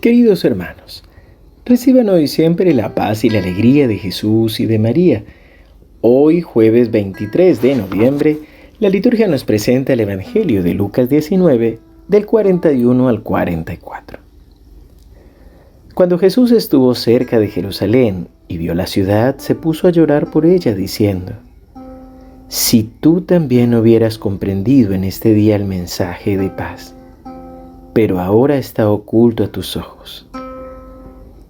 Queridos hermanos, reciban hoy siempre la paz y la alegría de Jesús y de María. Hoy, jueves 23 de noviembre, la liturgia nos presenta el Evangelio de Lucas 19, del 41 al 44. Cuando Jesús estuvo cerca de Jerusalén y vio la ciudad, se puso a llorar por ella, diciendo, Si tú también hubieras comprendido en este día el mensaje de paz pero ahora está oculto a tus ojos.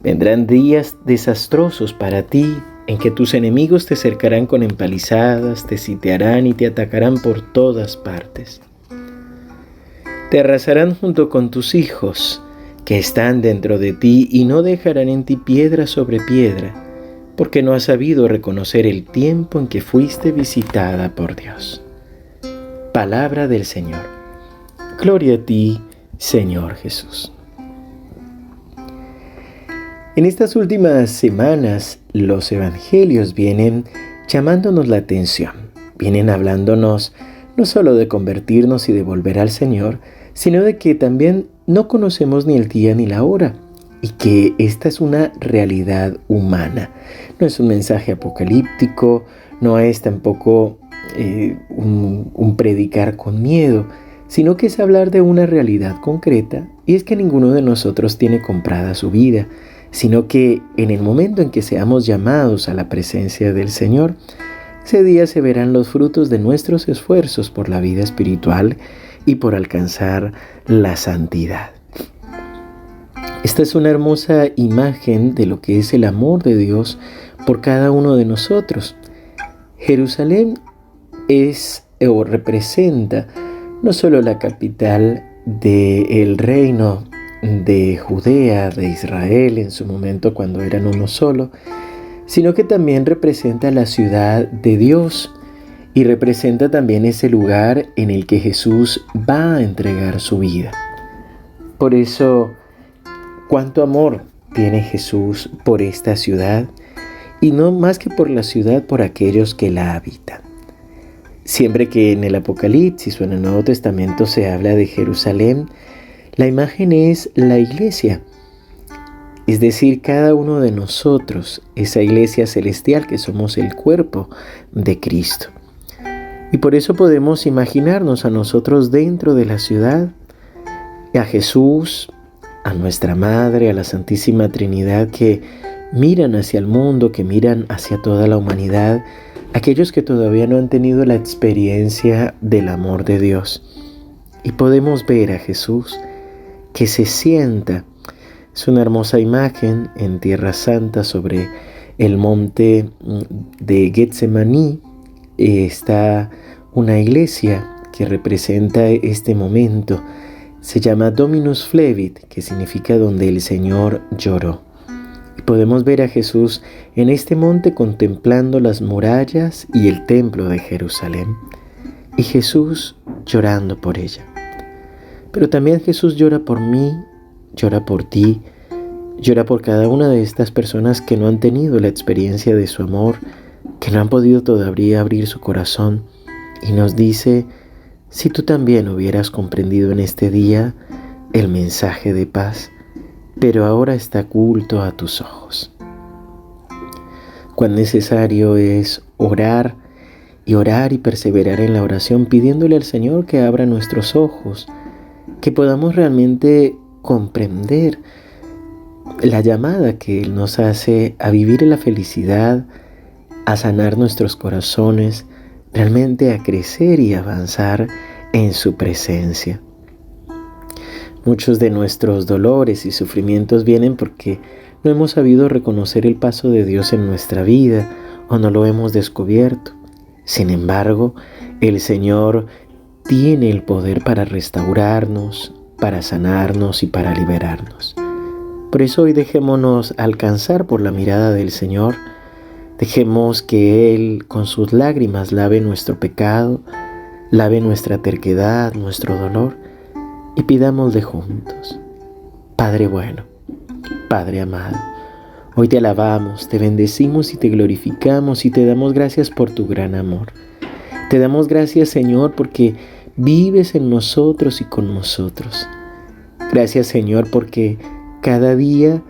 Vendrán días desastrosos para ti en que tus enemigos te cercarán con empalizadas, te sitiarán y te atacarán por todas partes. Te arrasarán junto con tus hijos que están dentro de ti y no dejarán en ti piedra sobre piedra, porque no has sabido reconocer el tiempo en que fuiste visitada por Dios. Palabra del Señor. Gloria a ti, Señor Jesús. En estas últimas semanas los evangelios vienen llamándonos la atención, vienen hablándonos no solo de convertirnos y de volver al Señor, sino de que también no conocemos ni el día ni la hora y que esta es una realidad humana. No es un mensaje apocalíptico, no es tampoco eh, un, un predicar con miedo, sino que es hablar de una realidad concreta y es que ninguno de nosotros tiene comprada su vida, sino que en el momento en que seamos llamados a la presencia del Señor, ese día se verán los frutos de nuestros esfuerzos por la vida espiritual y por alcanzar la santidad. Esta es una hermosa imagen de lo que es el amor de Dios por cada uno de nosotros. Jerusalén es o representa no solo la capital del reino de Judea, de Israel en su momento cuando eran uno solo, sino que también representa la ciudad de Dios y representa también ese lugar en el que Jesús va a entregar su vida. Por eso, cuánto amor tiene Jesús por esta ciudad y no más que por la ciudad, por aquellos que la habitan. Siempre que en el Apocalipsis o en el Nuevo Testamento se habla de Jerusalén, la imagen es la iglesia, es decir, cada uno de nosotros, esa iglesia celestial que somos el cuerpo de Cristo. Y por eso podemos imaginarnos a nosotros dentro de la ciudad, a Jesús, a nuestra Madre, a la Santísima Trinidad que miran hacia el mundo, que miran hacia toda la humanidad aquellos que todavía no han tenido la experiencia del amor de Dios. Y podemos ver a Jesús que se sienta. Es una hermosa imagen en Tierra Santa sobre el monte de Getsemaní. Está una iglesia que representa este momento. Se llama Dominus Flevit, que significa donde el Señor lloró podemos ver a Jesús en este monte contemplando las murallas y el templo de Jerusalén y Jesús llorando por ella. Pero también Jesús llora por mí, llora por ti, llora por cada una de estas personas que no han tenido la experiencia de su amor, que no han podido todavía abrir su corazón y nos dice, si tú también hubieras comprendido en este día el mensaje de paz, pero ahora está oculto a tus ojos. Cuán necesario es orar y orar y perseverar en la oración pidiéndole al Señor que abra nuestros ojos, que podamos realmente comprender la llamada que Él nos hace a vivir en la felicidad, a sanar nuestros corazones, realmente a crecer y avanzar en su presencia. Muchos de nuestros dolores y sufrimientos vienen porque no hemos sabido reconocer el paso de Dios en nuestra vida o no lo hemos descubierto. Sin embargo, el Señor tiene el poder para restaurarnos, para sanarnos y para liberarnos. Por eso hoy dejémonos alcanzar por la mirada del Señor, dejemos que Él con sus lágrimas lave nuestro pecado, lave nuestra terquedad, nuestro dolor, y pidámosle juntos. Padre bueno, Padre amado, hoy te alabamos, te bendecimos y te glorificamos y te damos gracias por tu gran amor. Te damos gracias Señor porque vives en nosotros y con nosotros. Gracias Señor porque cada día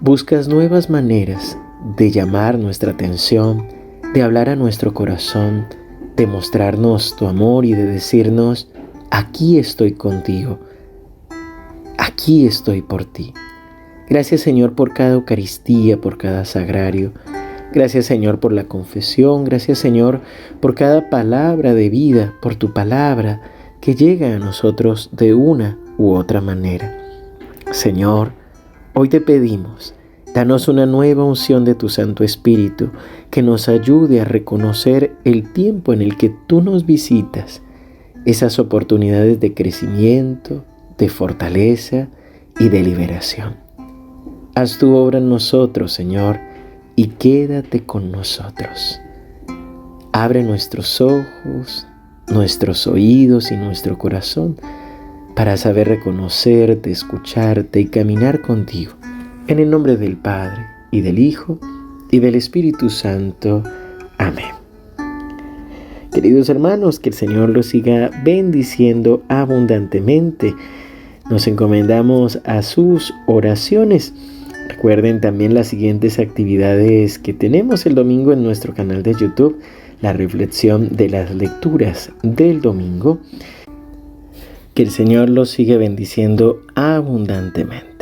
buscas nuevas maneras de llamar nuestra atención, de hablar a nuestro corazón, de mostrarnos tu amor y de decirnos, aquí estoy contigo, aquí estoy por ti. Gracias Señor por cada Eucaristía, por cada sagrario. Gracias Señor por la confesión. Gracias Señor por cada palabra de vida, por tu palabra que llega a nosotros de una u otra manera. Señor, hoy te pedimos, danos una nueva unción de tu Santo Espíritu que nos ayude a reconocer el tiempo en el que tú nos visitas, esas oportunidades de crecimiento, de fortaleza y de liberación. Haz tu obra en nosotros, Señor, y quédate con nosotros. Abre nuestros ojos, nuestros oídos y nuestro corazón para saber reconocerte, escucharte y caminar contigo. En el nombre del Padre, y del Hijo, y del Espíritu Santo. Amén. Queridos hermanos, que el Señor los siga bendiciendo abundantemente. Nos encomendamos a sus oraciones. Recuerden también las siguientes actividades que tenemos el domingo en nuestro canal de YouTube, la reflexión de las lecturas del domingo. Que el Señor los siga bendiciendo abundantemente.